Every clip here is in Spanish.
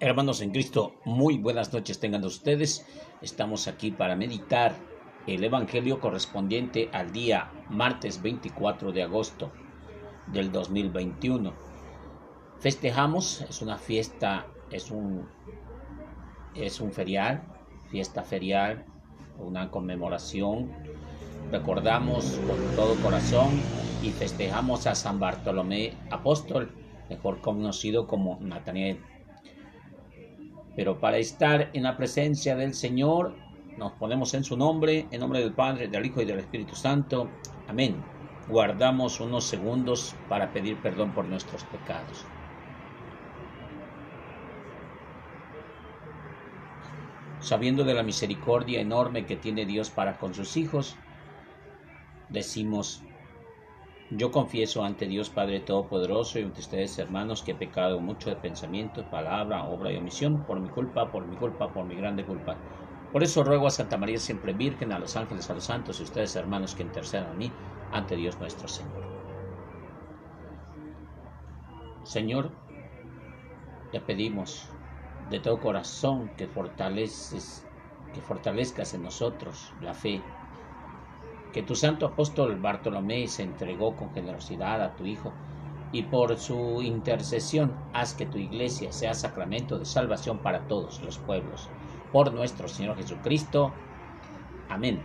Hermanos en Cristo, muy buenas noches tengan ustedes. Estamos aquí para meditar el Evangelio correspondiente al día martes 24 de agosto del 2021. Festejamos, es una fiesta, es un, es un ferial, fiesta ferial, una conmemoración. Recordamos con todo corazón y festejamos a San Bartolomé Apóstol, mejor conocido como Nataniel pero para estar en la presencia del Señor, nos ponemos en su nombre, en nombre del Padre, del Hijo y del Espíritu Santo. Amén. Guardamos unos segundos para pedir perdón por nuestros pecados. Sabiendo de la misericordia enorme que tiene Dios para con sus hijos, decimos, yo confieso ante Dios Padre Todopoderoso y ante ustedes hermanos que he pecado mucho de pensamiento, palabra, obra y omisión, por mi culpa, por mi culpa, por mi grande culpa. Por eso ruego a Santa María siempre Virgen, a los ángeles, a los santos y ustedes hermanos que intercedan a mí ante Dios nuestro Señor. Señor, te pedimos de todo corazón que fortaleces, que fortalezcas en nosotros la fe que tu santo apóstol Bartolomé se entregó con generosidad a tu Hijo, y por su intercesión haz que tu iglesia sea sacramento de salvación para todos los pueblos. Por nuestro Señor Jesucristo. Amén.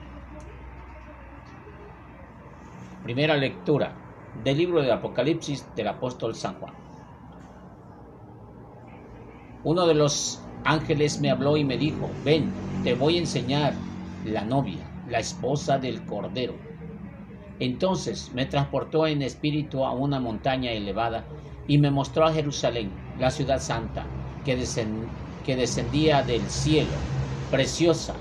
Primera lectura del libro de Apocalipsis del apóstol San Juan. Uno de los ángeles me habló y me dijo, ven, te voy a enseñar la novia la esposa del Cordero. Entonces me transportó en espíritu a una montaña elevada y me mostró a Jerusalén, la ciudad santa, que, descendía del cielo, preciosa,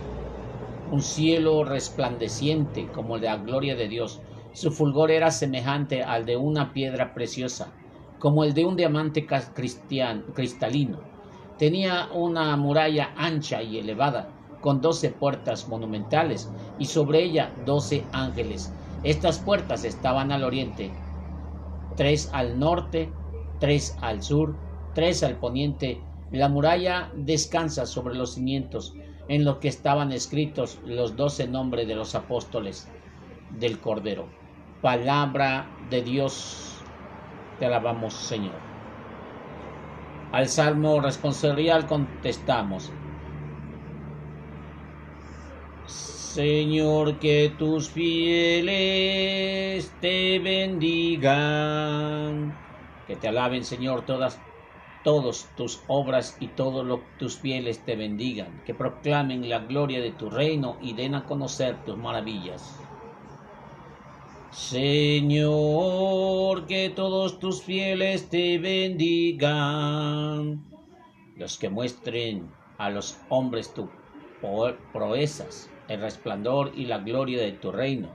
un cielo resplandeciente como la gloria de Dios. Su fulgor era semejante al de una piedra preciosa, como el de un diamante cristalino. Tenía una muralla ancha y elevada, con doce puertas monumentales y sobre ella doce ángeles. Estas puertas estaban al oriente, tres al norte, tres al sur, tres al poniente. La muralla descansa sobre los cimientos en los que estaban escritos los doce nombres de los apóstoles del Cordero. Palabra de Dios, te alabamos Señor. Al salmo responsorial contestamos, Señor, que tus fieles te bendigan. Que te alaben, Señor, todas todos tus obras y todos tus fieles te bendigan, que proclamen la gloria de tu reino y den a conocer tus maravillas. Señor, que todos tus fieles te bendigan, los que muestren a los hombres tu proezas el resplandor y la gloria de tu reino.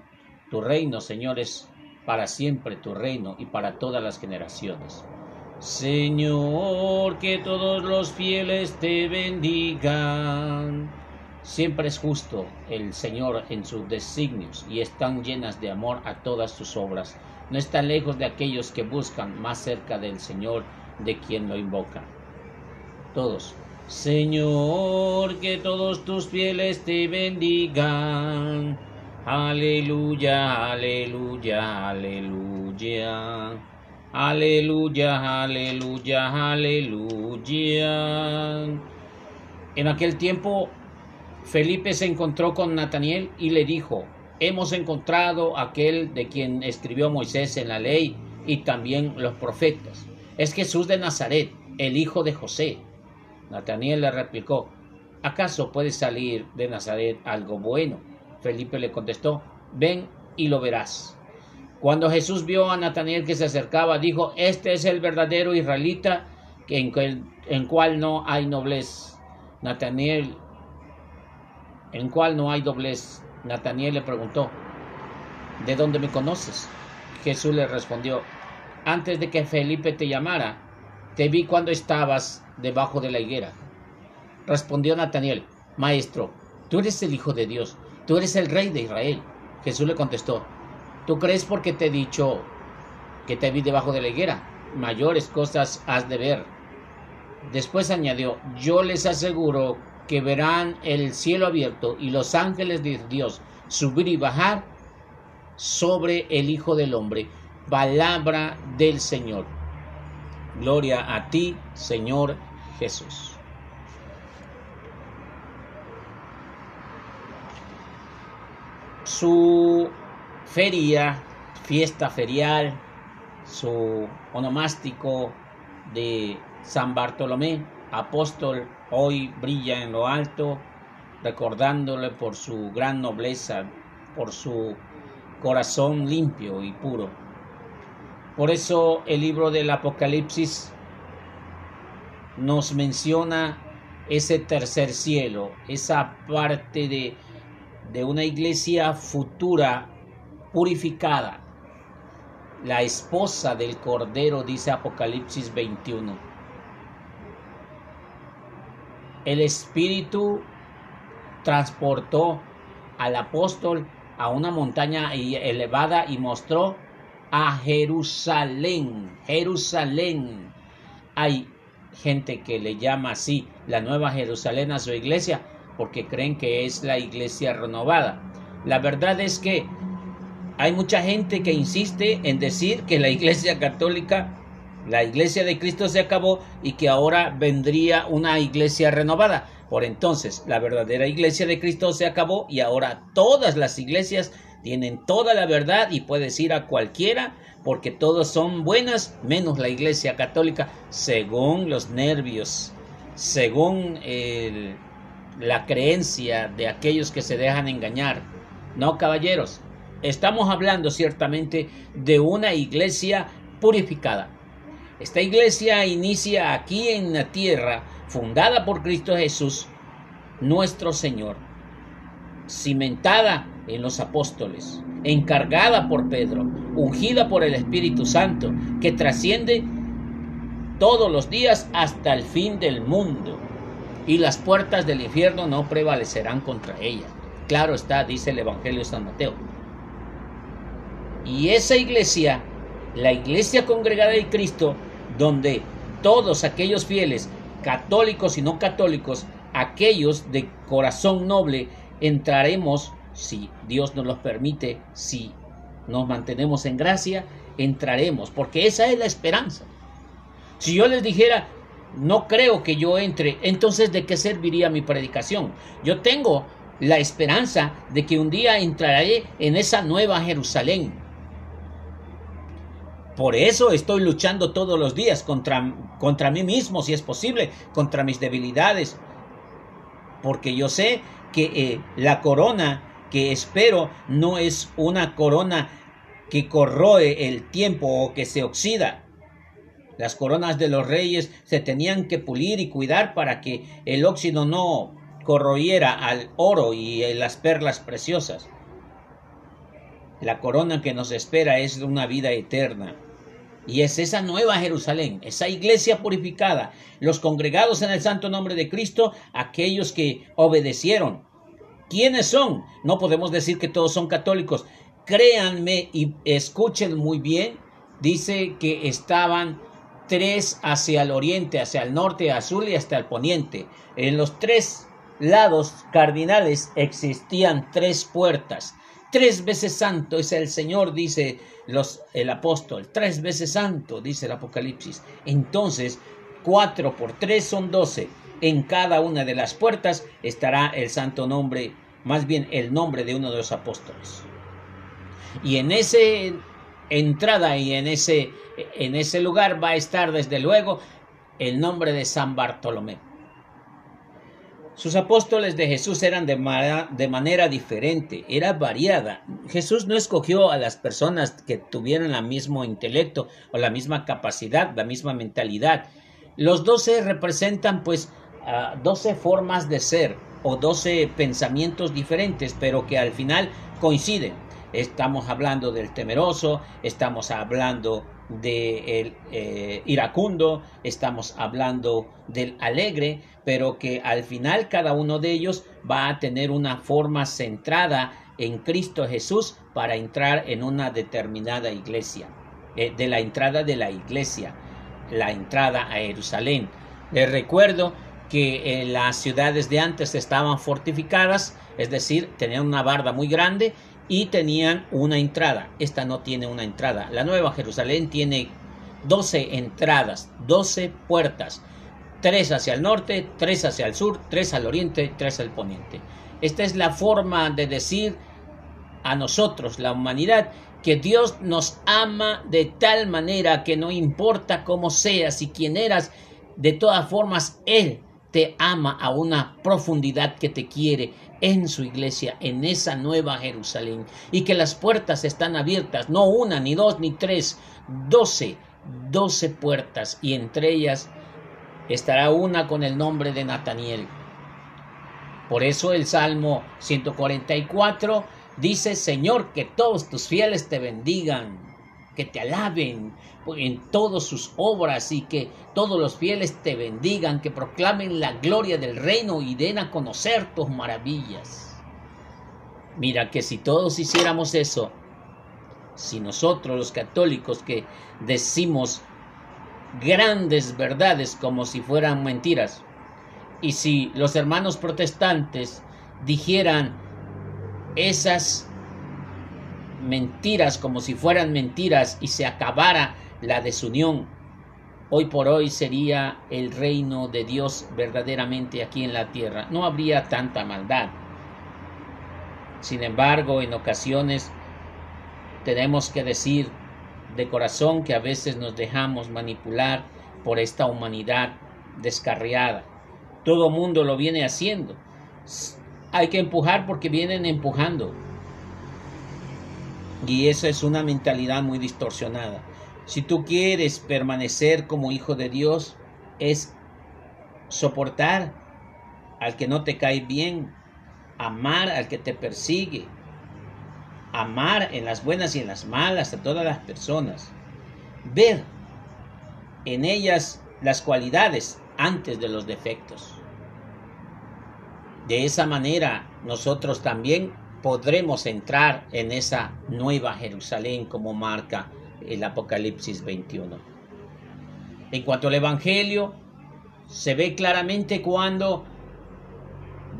Tu reino, Señor, es para siempre tu reino y para todas las generaciones. Señor, que todos los fieles te bendigan. Siempre es justo el Señor en sus designios y están llenas de amor a todas sus obras. No está lejos de aquellos que buscan más cerca del Señor de quien lo invoca. Todos Señor, que todos tus fieles te bendigan. Aleluya, aleluya, aleluya. Aleluya, aleluya, aleluya. En aquel tiempo, Felipe se encontró con Nataniel y le dijo, hemos encontrado aquel de quien escribió Moisés en la ley y también los profetas. Es Jesús de Nazaret, el hijo de José. Nataniel le replicó, ¿acaso puede salir de Nazaret algo bueno? Felipe le contestó, ven y lo verás. Cuando Jesús vio a Nataniel que se acercaba, dijo, este es el verdadero israelita en, en cual no hay noblez. Nataniel, en cual no hay doblez. Nataniel le preguntó, ¿de dónde me conoces? Jesús le respondió, antes de que Felipe te llamara, te vi cuando estabas debajo de la higuera. Respondió Nataniel, Maestro, tú eres el Hijo de Dios, tú eres el Rey de Israel. Jesús le contestó, ¿tú crees porque te he dicho que te vi debajo de la higuera? Mayores cosas has de ver. Después añadió, yo les aseguro que verán el cielo abierto y los ángeles de Dios subir y bajar sobre el Hijo del Hombre. Palabra del Señor. Gloria a ti, Señor Jesús. Su feria, fiesta ferial, su onomástico de San Bartolomé, apóstol, hoy brilla en lo alto, recordándole por su gran nobleza, por su corazón limpio y puro. Por eso el libro del Apocalipsis nos menciona ese tercer cielo, esa parte de, de una iglesia futura purificada, la esposa del Cordero, dice Apocalipsis 21. El Espíritu transportó al apóstol a una montaña elevada y mostró a Jerusalén. Jerusalén. Hay gente que le llama así la nueva Jerusalén a su iglesia porque creen que es la iglesia renovada. La verdad es que hay mucha gente que insiste en decir que la iglesia católica, la iglesia de Cristo se acabó y que ahora vendría una iglesia renovada. Por entonces, la verdadera iglesia de Cristo se acabó y ahora todas las iglesias tienen toda la verdad y puedes ir a cualquiera porque todas son buenas menos la iglesia católica según los nervios, según la creencia de aquellos que se dejan engañar. No, caballeros, estamos hablando ciertamente de una iglesia purificada. Esta iglesia inicia aquí en la tierra fundada por Cristo Jesús, nuestro Señor, cimentada en los apóstoles, encargada por Pedro, ungida por el Espíritu Santo, que trasciende todos los días hasta el fin del mundo, y las puertas del infierno no prevalecerán contra ella. Claro está, dice el Evangelio de San Mateo. Y esa iglesia, la iglesia congregada de Cristo, donde todos aquellos fieles católicos y no católicos, aquellos de corazón noble, entraremos, si Dios nos lo permite, si nos mantenemos en gracia, entraremos, porque esa es la esperanza. Si yo les dijera, no creo que yo entre, entonces ¿de qué serviría mi predicación? Yo tengo la esperanza de que un día entraré en esa nueva Jerusalén, por eso estoy luchando todos los días contra, contra mí mismo, si es posible, contra mis debilidades. Porque yo sé que eh, la corona que espero no es una corona que corroe el tiempo o que se oxida. Las coronas de los reyes se tenían que pulir y cuidar para que el óxido no corroyera al oro y las perlas preciosas. La corona que nos espera es una vida eterna. Y es esa nueva Jerusalén, esa iglesia purificada, los congregados en el santo nombre de Cristo, aquellos que obedecieron. ¿Quiénes son? No podemos decir que todos son católicos. Créanme y escuchen muy bien. Dice que estaban tres hacia el oriente, hacia el norte, azul y hasta el poniente. En los tres lados cardinales existían tres puertas. Tres veces santo es el Señor, dice los, el apóstol. Tres veces santo, dice el Apocalipsis. Entonces, cuatro por tres son doce. En cada una de las puertas estará el santo nombre, más bien el nombre de uno de los apóstoles. Y en esa entrada y en ese, en ese lugar va a estar desde luego el nombre de San Bartolomé. Sus apóstoles de Jesús eran de, manera diferente, era variada. Jesús no escogió a las personas que tuvieran el mismo intelecto o la misma capacidad, la misma mentalidad. Los doce representan pues doce formas de ser o doce pensamientos diferentes, pero que al final coinciden. Estamos hablando del temeroso, estamos hablando del eh, iracundo, estamos hablando del alegre, pero que al final cada uno de ellos va a tener una forma centrada en Cristo Jesús para entrar en una determinada iglesia, eh, de la entrada de la iglesia, la entrada a Jerusalén. Les recuerdo que las ciudades de antes estaban fortificadas, es decir, tenían una barda muy grande y tenían una entrada. Esta no tiene una entrada. La Nueva Jerusalén tiene 12 entradas, 12 puertas, tres hacia el norte, tres hacia el sur, tres al oriente, tres al poniente. Esta es la forma de decir a nosotros, la humanidad, que Dios nos ama de tal manera que no importa cómo seas y quién eras, de todas formas Él te ama a una profundidad que te quiere en su iglesia, en esa nueva Jerusalén, y que las puertas están abiertas, no una, ni dos, ni tres, doce, doce puertas, y entre ellas estará una con el nombre de Nataniel. Por eso el Salmo 144 dice, Señor, que todos tus fieles te bendigan, que te alaben en todas sus obras y que todos los fieles te bendigan, que proclamen la gloria del reino y den a conocer tus maravillas. Mira que si todos hiciéramos eso, si nosotros los católicos que decimos grandes verdades como si fueran mentiras, y si los hermanos protestantes dijeran esas mentiras como si fueran mentiras y se acabara la desunión, hoy por hoy sería el reino de Dios verdaderamente aquí en la tierra. No habría tanta maldad. Sin embargo, en ocasiones tenemos que decir de corazón que a veces nos dejamos manipular por esta humanidad descarriada. Todo mundo lo viene haciendo. Hay que empujar porque vienen empujando. Y eso es una mentalidad muy distorsionada. Si tú quieres permanecer como hijo de Dios, es soportar al que no te cae bien, amar al que te persigue, amar en las buenas y en las malas a todas las personas, ver en ellas las cualidades antes de los defectos. De esa manera nosotros también podremos entrar en esa nueva Jerusalén como marca el Apocalipsis 21. En cuanto al Evangelio, se ve claramente cuando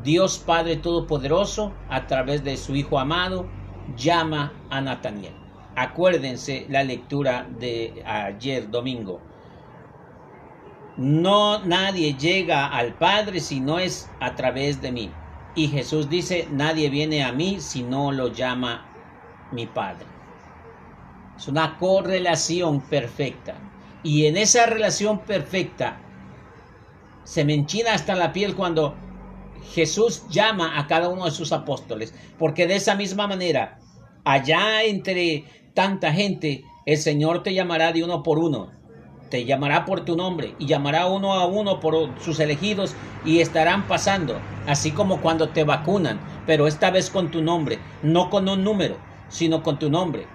Dios Padre Todopoderoso, a través de su Hijo amado, llama a Nataniel. Acuérdense la lectura de ayer domingo. No nadie llega al Padre si no es a través de mí. Y Jesús dice, nadie viene a mí si no lo llama mi Padre. Es una correlación perfecta. Y en esa relación perfecta se me enchina hasta la piel cuando Jesús llama a cada uno de sus apóstoles. Porque de esa misma manera, allá entre tanta gente, el Señor te llamará de uno por uno te llamará por tu nombre y llamará uno a uno por sus elegidos y estarán pasando, así como cuando te vacunan, pero esta vez con tu nombre, no con un número, sino con tu nombre.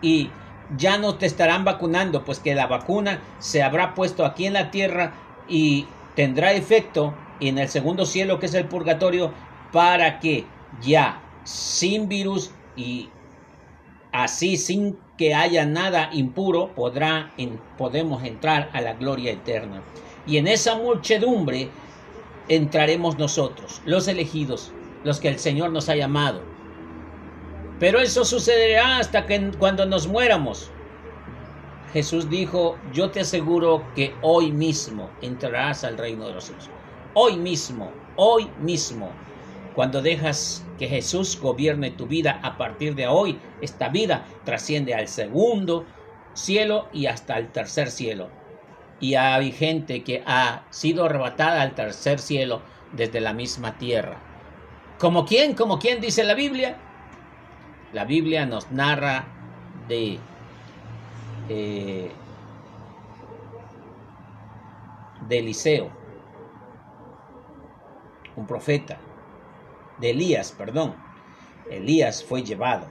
Y ya no te estarán vacunando, pues que la vacuna se habrá puesto aquí en la tierra y tendrá efecto en el segundo cielo, que es el purgatorio, para que ya sin virus y así sin que haya nada impuro, podrá podemos entrar a la gloria eterna. Y en esa muchedumbre entraremos nosotros, los elegidos, los que el Señor nos ha llamado. Pero eso sucederá hasta que cuando nos muéramos. Jesús dijo, yo te aseguro que hoy mismo entrarás al reino de los cielos. Hoy mismo, hoy mismo cuando dejas que Jesús gobierne tu vida a partir de hoy, esta vida trasciende al segundo cielo y hasta el tercer cielo. Y hay gente que ha sido arrebatada al tercer cielo desde la misma tierra. ¿Como quién? ¿Como quién dice la Biblia? La Biblia nos narra de eh, de Eliseo, un profeta de Elías, perdón. Elías fue llevado.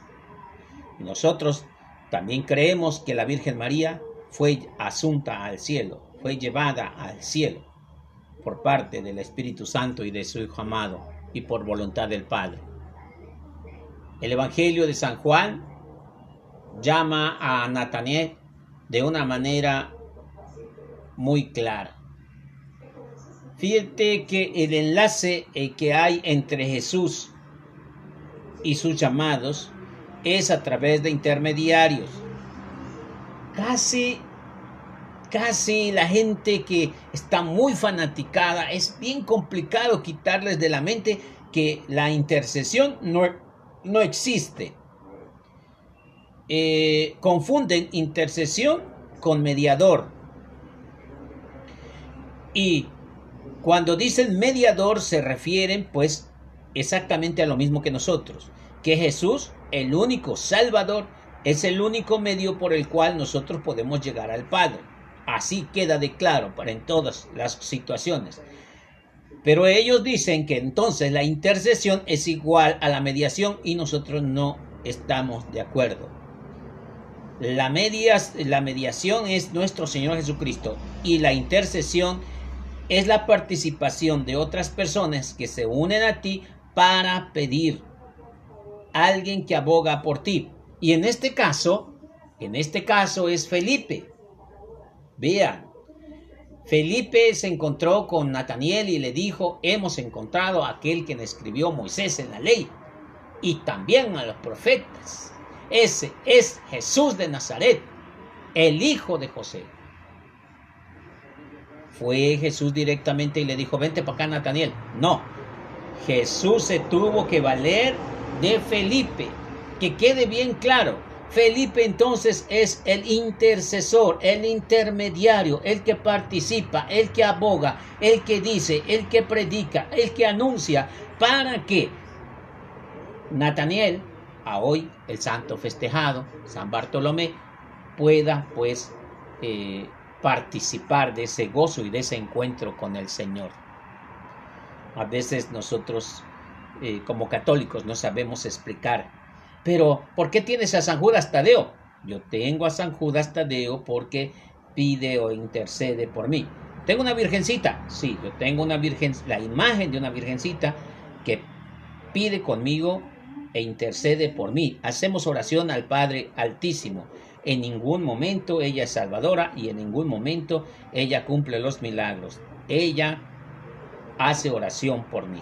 nosotros también creemos que la Virgen María fue asunta al cielo, fue llevada al cielo por parte del Espíritu Santo y de su Hijo amado y por voluntad del Padre. El Evangelio de San Juan llama a Natanael de una manera muy clara. Fíjate que el enlace eh, que hay entre Jesús y sus llamados es a través de intermediarios. Casi, casi la gente que está muy fanaticada, es bien complicado quitarles de la mente que la intercesión no, no existe. Eh, confunden intercesión con mediador. Y cuando dicen mediador se refieren pues exactamente a lo mismo que nosotros, que Jesús, el único Salvador, es el único medio por el cual nosotros podemos llegar al Padre. Así queda de claro para en todas las situaciones. Pero ellos dicen que entonces la intercesión es igual a la mediación y nosotros no estamos de acuerdo. La, la mediación es nuestro Señor Jesucristo y la intercesión es la participación de otras personas que se unen a ti para pedir alguien que aboga por ti. Y en este caso, en este caso es Felipe. Vean, Felipe se encontró con Nataniel y le dijo, hemos encontrado a aquel que escribió Moisés en la ley y también a los profetas. Ese es Jesús de Nazaret, el hijo de José. Fue Jesús directamente y le dijo, vente para acá Nataniel. No, Jesús se tuvo que valer de Felipe. Que quede bien claro, Felipe entonces es el intercesor, el intermediario, el que participa, el que aboga, el que dice, el que predica, el que anuncia, para que Nataniel, a hoy el santo festejado, San Bartolomé, pueda pues eh, participar de ese gozo y de ese encuentro con el Señor. A veces nosotros eh, como católicos no sabemos explicar pero, ¿por qué tienes a San Judas Tadeo? Yo tengo a San Judas Tadeo porque pide o intercede por mí. ¿Tengo una virgencita? Sí, yo tengo una virgen, la imagen de una virgencita que pide conmigo e intercede por mí. Hacemos oración al Padre Altísimo. En ningún momento ella es salvadora y en ningún momento ella cumple los milagros. Ella hace oración por mí.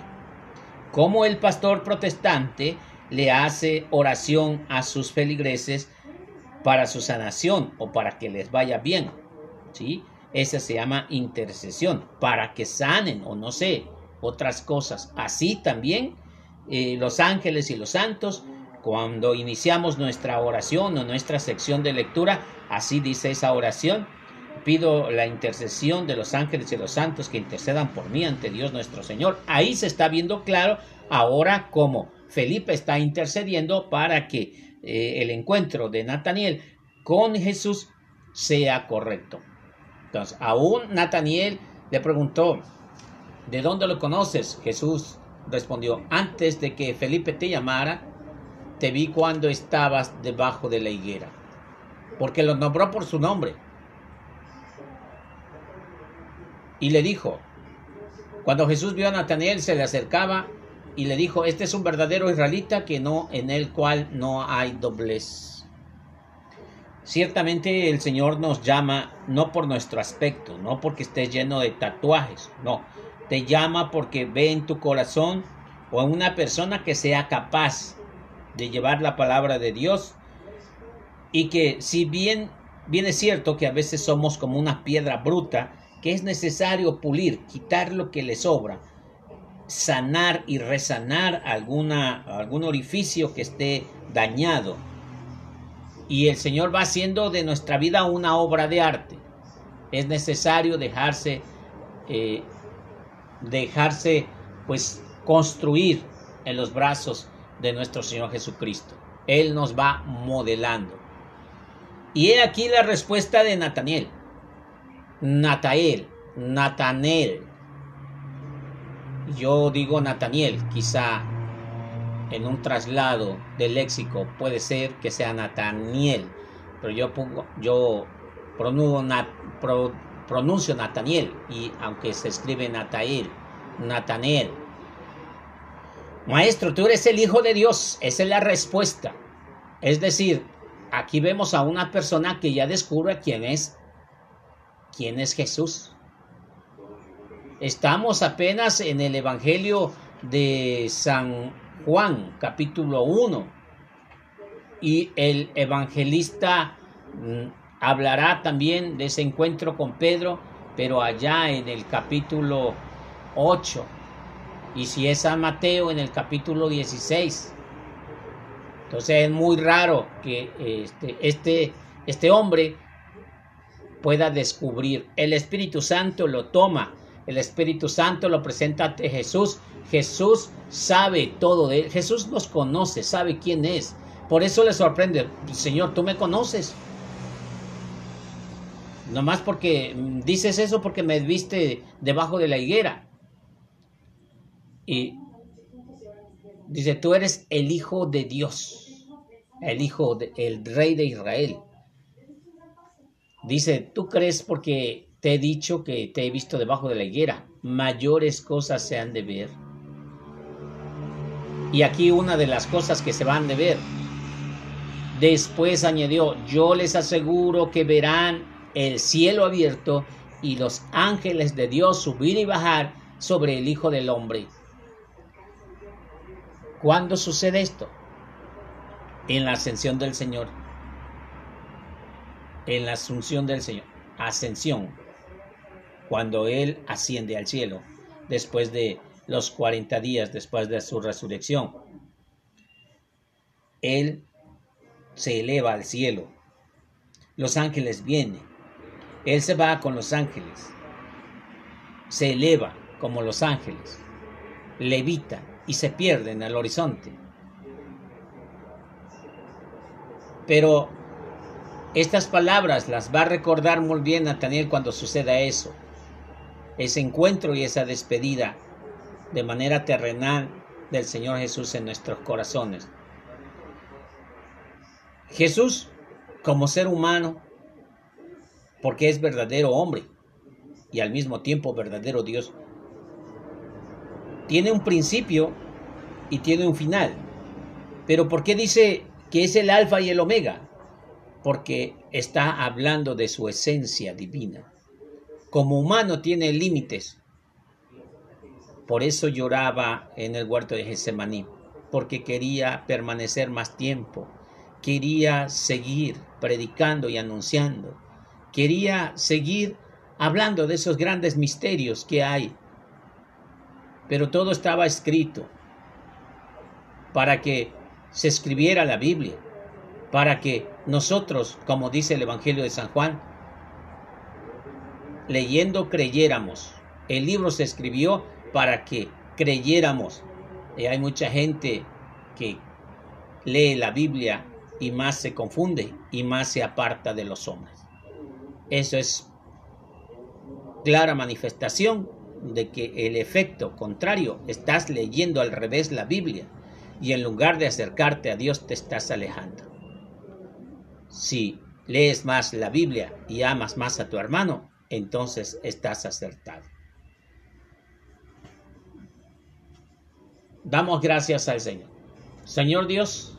Como el pastor protestante le hace oración a sus feligreses para su sanación o para que les vaya bien. ¿sí? Esa se llama intercesión, para que sanen o no sé, otras cosas. Así también eh, los ángeles y los santos, cuando iniciamos nuestra oración o nuestra sección de lectura, así dice esa oración, pido la intercesión de los ángeles y los santos que intercedan por mí ante Dios nuestro Señor. Ahí se está viendo claro ahora cómo Felipe está intercediendo para que eh, el encuentro de Nataniel con Jesús sea correcto. Entonces, aún Nataniel le preguntó, ¿de dónde lo conoces? Jesús respondió, antes de que Felipe te llamara, te vi cuando estabas debajo de la higuera, porque lo nombró por su nombre. Y le dijo, cuando Jesús vio a Nataniel, se le acercaba y le dijo, este es un verdadero israelita que no, en el cual no hay doblez. Ciertamente el Señor nos llama no por nuestro aspecto, no porque estés lleno de tatuajes, no, te llama porque ve en tu corazón o en una persona que sea capaz de llevar la palabra de Dios y que si bien bien es cierto que a veces somos como una piedra bruta que es necesario pulir, quitar lo que le sobra sanar y resanar alguna, algún orificio que esté dañado. Y el Señor va haciendo de nuestra vida una obra de arte. Es necesario dejarse, eh, dejarse, pues, construir en los brazos de nuestro Señor Jesucristo. Él nos va modelando. Y he aquí la respuesta de Nataniel. Natael, Natanel, yo digo Nataniel, quizá en un traslado del léxico puede ser que sea Nataniel, pero yo, pongo, yo pronuncio, pronuncio Nataniel y aunque se escribe Natael, Nataniel. Maestro, tú eres el Hijo de Dios, esa es la respuesta. Es decir, aquí vemos a una persona que ya descubre quién es, quién es Jesús. Estamos apenas en el Evangelio de San Juan, capítulo 1. Y el evangelista mm, hablará también de ese encuentro con Pedro, pero allá en el capítulo 8. Y si es San Mateo, en el capítulo 16. Entonces es muy raro que este, este, este hombre pueda descubrir. El Espíritu Santo lo toma, el Espíritu Santo lo presenta ante Jesús. Jesús sabe todo de él. Jesús nos conoce, sabe quién es. Por eso le sorprende, Señor, tú me conoces. Nomás porque dices eso porque me viste debajo de la higuera. Y dice, tú eres el Hijo de Dios el hijo del rey de Israel. Dice, tú crees porque te he dicho que te he visto debajo de la higuera, mayores cosas se han de ver. Y aquí una de las cosas que se van de ver. Después añadió, yo les aseguro que verán el cielo abierto y los ángeles de Dios subir y bajar sobre el Hijo del Hombre. ¿Cuándo sucede esto? en la ascensión del Señor. En la asunción del Señor. Ascensión. Cuando Él asciende al cielo. Después de los 40 días después de su resurrección. Él se eleva al cielo. Los ángeles vienen. Él se va con los ángeles. Se eleva como los ángeles. Levita y se pierde en el horizonte Pero estas palabras las va a recordar muy bien Nathaniel cuando suceda eso. Ese encuentro y esa despedida de manera terrenal del Señor Jesús en nuestros corazones. Jesús, como ser humano, porque es verdadero hombre y al mismo tiempo verdadero Dios, tiene un principio y tiene un final. Pero ¿por qué dice que es el alfa y el omega, porque está hablando de su esencia divina. Como humano tiene límites. Por eso lloraba en el huerto de Getsemaní, porque quería permanecer más tiempo, quería seguir predicando y anunciando, quería seguir hablando de esos grandes misterios que hay. Pero todo estaba escrito para que se escribiera la Biblia, para que nosotros, como dice el Evangelio de San Juan, leyendo creyéramos. El libro se escribió para que creyéramos. Y hay mucha gente que lee la Biblia y más se confunde y más se aparta de los hombres. Eso es clara manifestación de que el efecto contrario, estás leyendo al revés la Biblia y en lugar de acercarte a Dios te estás alejando. Si lees más la Biblia y amas más a tu hermano, entonces estás acertado. Damos gracias al Señor. Señor Dios,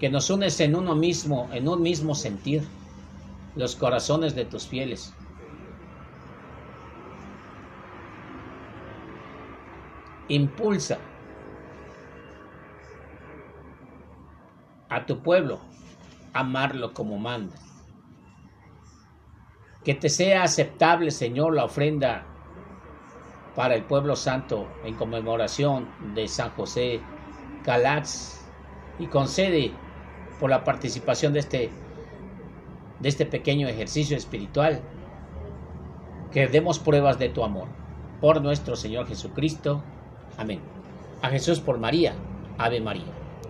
que nos unes en uno mismo, en un mismo sentir, los corazones de tus fieles. Impulsa a tu pueblo, amarlo como manda. Que te sea aceptable, Señor, la ofrenda para el pueblo santo en conmemoración de San José Calaz y concede por la participación de este, de este pequeño ejercicio espiritual que demos pruebas de tu amor. Por nuestro Señor Jesucristo. Amén. A Jesús por María. Ave María.